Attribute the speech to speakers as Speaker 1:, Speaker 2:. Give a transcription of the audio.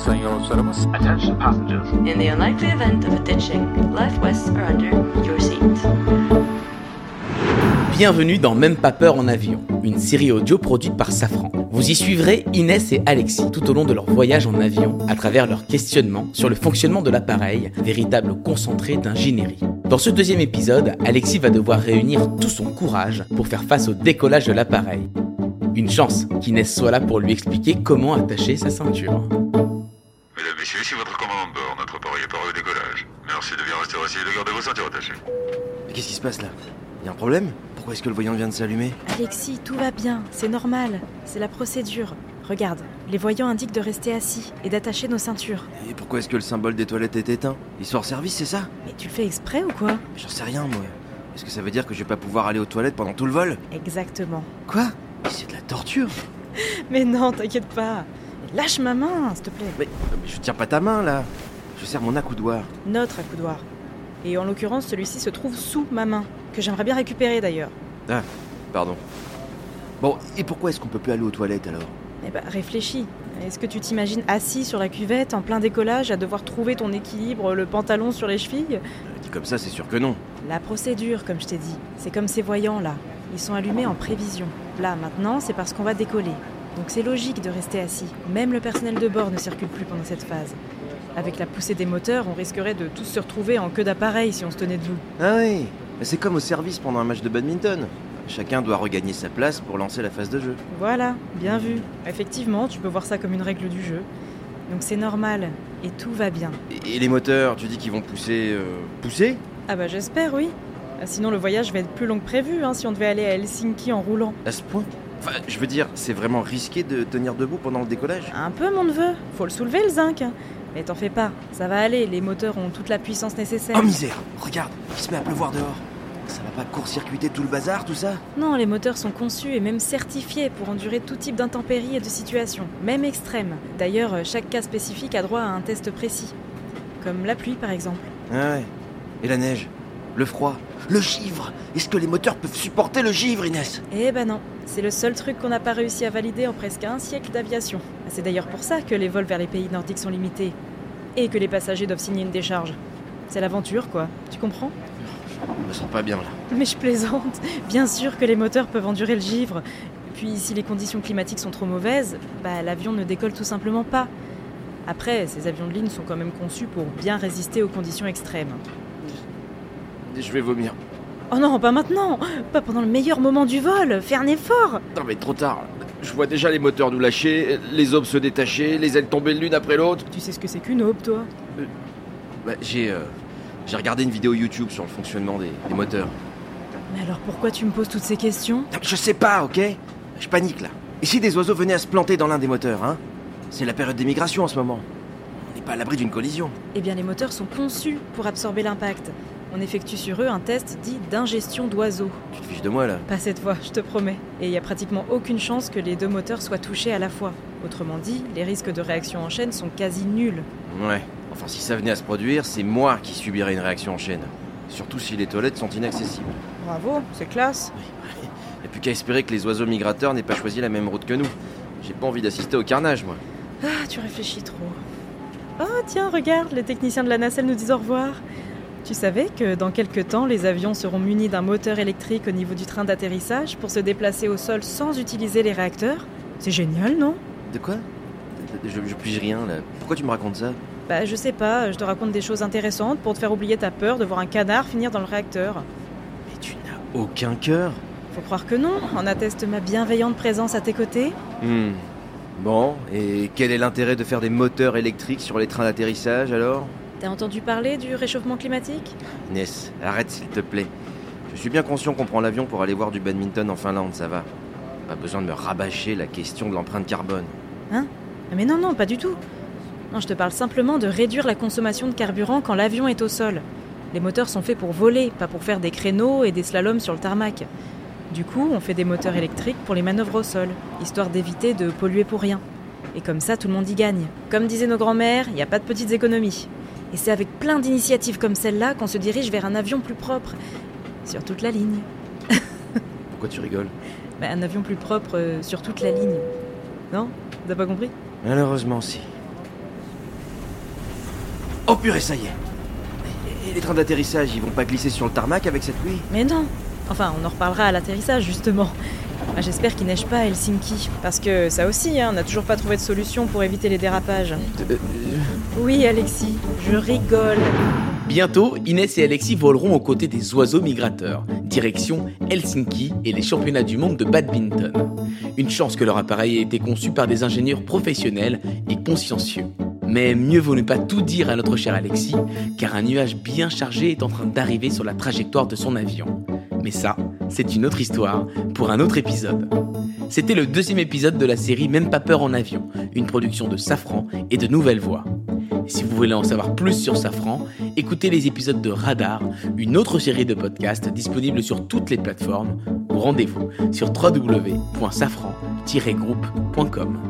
Speaker 1: senhor Saramas.
Speaker 2: Attention passengers.
Speaker 3: In the unlikely event of a ditching, life vests are under your seat.
Speaker 4: Bienvenue dans Même pas peur en avion, une série audio produite par Safran. Vous y suivrez Inès et Alexis tout au long de leur voyage en avion à travers leurs questionnements sur le fonctionnement de l'appareil, véritable concentré d'ingénierie. Dans ce deuxième épisode, Alexis va devoir réunir tout son courage pour faire face au décollage de l'appareil. Une chance qu'Inès soit là pour lui expliquer comment attacher sa ceinture.
Speaker 5: Messieurs, ici votre commandant de bord. Notre appareil est paré au décollage. Merci de bien rester assis et de garder vos ceintures attachées.
Speaker 6: Mais qu'est-ce qui se passe là? Y a un problème? Pourquoi est-ce que le voyant vient de s'allumer?
Speaker 7: Alexis, tout va bien, c'est normal, c'est la procédure. Regarde, les voyants indiquent de rester assis et d'attacher nos ceintures.
Speaker 6: Et pourquoi est-ce que le symbole des toilettes est éteint? Il sort service, c'est ça?
Speaker 7: Mais tu le fais exprès ou quoi?
Speaker 6: Mais J'en sais rien, moi. Est-ce que ça veut dire que je vais pas pouvoir aller aux toilettes pendant tout le vol?
Speaker 7: Exactement.
Speaker 6: Quoi? Mais c'est de la torture
Speaker 7: Mais non, t'inquiète pas. Lâche ma main, s'il te plaît.
Speaker 6: mais, mais je tiens pas ta main là Je serre mon accoudoir.
Speaker 7: Notre accoudoir. Et en l'occurrence, celui-ci se trouve sous ma main, que j'aimerais bien récupérer d'ailleurs.
Speaker 6: Ah, pardon. Bon, et pourquoi est-ce qu'on peut plus aller aux toilettes alors?
Speaker 7: Eh bah, réfléchis. Est-ce que tu t'imagines assis sur la cuvette, en plein décollage, à devoir trouver ton équilibre, le pantalon sur les chevilles?
Speaker 6: Euh, Dit comme ça, c'est sûr que non.
Speaker 7: La procédure, comme je t'ai dit. C'est comme ces voyants là. Ils sont allumés en prévision. Là, maintenant, c'est parce qu'on va décoller. Donc c'est logique de rester assis. Même le personnel de bord ne circule plus pendant cette phase. Avec la poussée des moteurs, on risquerait de tous se retrouver en queue d'appareil si on se tenait debout.
Speaker 6: Ah oui C'est comme au service pendant un match de badminton. Chacun doit regagner sa place pour lancer la phase de jeu.
Speaker 7: Voilà, bien vu. Effectivement, tu peux voir ça comme une règle du jeu. Donc c'est normal. Et tout va bien.
Speaker 6: Et, et les moteurs, tu dis qu'ils vont pousser... euh, pousser?
Speaker 7: Ah bah j'espère, oui. Ah, Sinon le voyage va être plus long que prévu hein, si on devait aller à Helsinki en roulant.
Speaker 6: À ce point? Enfin, je veux dire, c'est vraiment risqué de tenir debout pendant le décollage
Speaker 7: Un peu mon neveu. Faut le soulever le zinc. Mais t'en fais pas, ça va aller, les moteurs ont toute la puissance nécessaire.
Speaker 6: Oh misère Regarde, il se met à pleuvoir dehors. Ça va pas court-circuiter tout le bazar, tout ça
Speaker 7: Non, les moteurs sont conçus et même certifiés pour endurer tout type d'intempéries et de situations, même extrêmes. D'ailleurs, chaque cas spécifique a droit à un test précis. Comme la pluie par exemple.
Speaker 6: Ah ouais. Et la neige Le froid Le givre Est-ce que les moteurs peuvent supporter le givre, Inès?
Speaker 7: Eh ben non, c'est le seul truc qu'on n'a pas réussi à valider en presque un siècle d'aviation. C'est d'ailleurs pour ça que les vols vers les pays nordiques sont limités. Et que les passagers doivent signer une décharge. C'est l'aventure, quoi. Tu comprends?
Speaker 6: Je me sens pas bien là.
Speaker 7: Mais je plaisante. Bien sûr que les moteurs peuvent endurer le givre. Puis si les conditions climatiques sont trop mauvaises, bah l'avion ne décolle tout simplement pas. Après, ces avions de ligne sont quand même conçus pour bien résister aux conditions extrêmes.
Speaker 6: Je vais vomir.
Speaker 7: Oh non, pas maintenant Pas pendant le meilleur moment du vol Fais un effort
Speaker 6: Non mais trop tard. Je vois déjà les moteurs nous lâcher, les aubes se détacher, les ailes tomber l'une après l'autre.
Speaker 7: Tu sais ce que c'est qu'une aube, toi?
Speaker 6: Bah, j'ai... euh, j'ai regardé une vidéo YouTube sur le fonctionnement des, des moteurs.
Speaker 7: Mais alors pourquoi tu me poses toutes ces questions?
Speaker 6: Non, Je sais pas, ok? Je panique là. Et si des oiseaux venaient à se planter dans l'un des moteurs, hein? C'est la période d'émigration en ce moment. On n'est pas à l'abri d'une collision.
Speaker 7: Eh bien, les moteurs sont conçus pour absorber l'impact. On effectue sur eux un test dit d'ingestion d'oiseaux.
Speaker 6: Tu te fiches de moi là
Speaker 7: Pas cette fois, je te promets. Et il y a pratiquement aucune chance que les deux moteurs soient touchés à la fois. Autrement dit, les risques de réaction en chaîne sont quasi nuls.
Speaker 6: Ouais. Enfin, si ça venait à se produire, c'est moi qui subirais une réaction en chaîne. Surtout si les toilettes sont inaccessibles.
Speaker 7: Bravo, c'est classe.
Speaker 6: Et plus qu'à espérer que les oiseaux migrateurs n'aient pas choisi la même route que nous. J'ai pas envie d'assister au carnage, moi.
Speaker 7: Ah, tu réfléchis trop. Oh, tiens, regarde, les techniciens de la nacelle nous disent au revoir. Tu savais que dans quelques temps, les avions seront munis d'un moteur électrique au niveau du train d'atterrissage pour se déplacer au sol sans utiliser les réacteurs? C'est génial, non?
Speaker 6: De quoi? Je, je pige rien là. Pourquoi tu me racontes ça?
Speaker 7: Bah, je sais pas, je te raconte des choses intéressantes pour te faire oublier ta peur de voir un canard finir dans le réacteur.
Speaker 6: Mais tu n'as aucun cœur.
Speaker 7: Faut croire que non, en atteste ma bienveillante présence à tes côtés.
Speaker 6: Hmm. Bon, et quel est l'intérêt de faire des moteurs électriques sur les trains d'atterrissage alors?
Speaker 7: T'as entendu parler du réchauffement climatique?
Speaker 6: Inès, arrête s'il te plaît. Je suis bien conscient qu'on prend l'avion pour aller voir du badminton en Finlande, ça va. Pas besoin de me rabâcher la question de l'empreinte carbone.
Speaker 7: Hein? Ah, Mais non, non, pas du tout. Non, je te parle simplement de réduire la consommation de carburant quand l'avion est au sol. Les moteurs sont faits pour voler, pas pour faire des créneaux et des slaloms sur le tarmac. Du coup, on fait des moteurs électriques pour les manœuvres au sol, histoire d'éviter de polluer pour rien. Et comme ça, tout le monde y gagne. Comme disaient nos grands-mères, il n'y a pas de petites économies. Et c'est avec plein d'initiatives comme celle-là qu'on se dirige vers un avion plus propre. Sur toute la ligne.
Speaker 6: Pourquoi tu rigoles
Speaker 7: Bah, un avion plus propre euh, sur toute la ligne. Non? T'as pas compris?
Speaker 6: Malheureusement, si. Oh purée, ça y est. Et les trains d'atterrissage, ils vont pas glisser sur le tarmac avec cette pluie?
Speaker 7: Mais non Enfin, on en reparlera à l'atterrissage, justement. Ah, J'espère qu'il neige pas à Helsinki. Parce que ça aussi, hein, on n'a toujours pas trouvé de solution pour éviter les dérapages.
Speaker 6: Euh,
Speaker 7: Oui, Alexis, je rigole.
Speaker 4: Bientôt, Inès et Alexis voleront aux côtés des oiseaux migrateurs, direction Helsinki et les championnats du monde de badminton. Une chance que leur appareil ait été conçu par des ingénieurs professionnels et consciencieux. Mais mieux vaut ne pas tout dire à notre cher Alexis, car un nuage bien chargé est en train d'arriver sur la trajectoire de son avion. Mais ça, c'est une autre histoire pour un autre épisode. C'était le deuxième épisode de la série Même pas peur en avion, une production de Safran et de Nouvelle Voix. Si vous voulez en savoir plus sur Safran, écoutez les épisodes de Radar, une autre série de podcasts disponible sur toutes les plateformes, ou rendez-vous sur www.safran-groupe.com.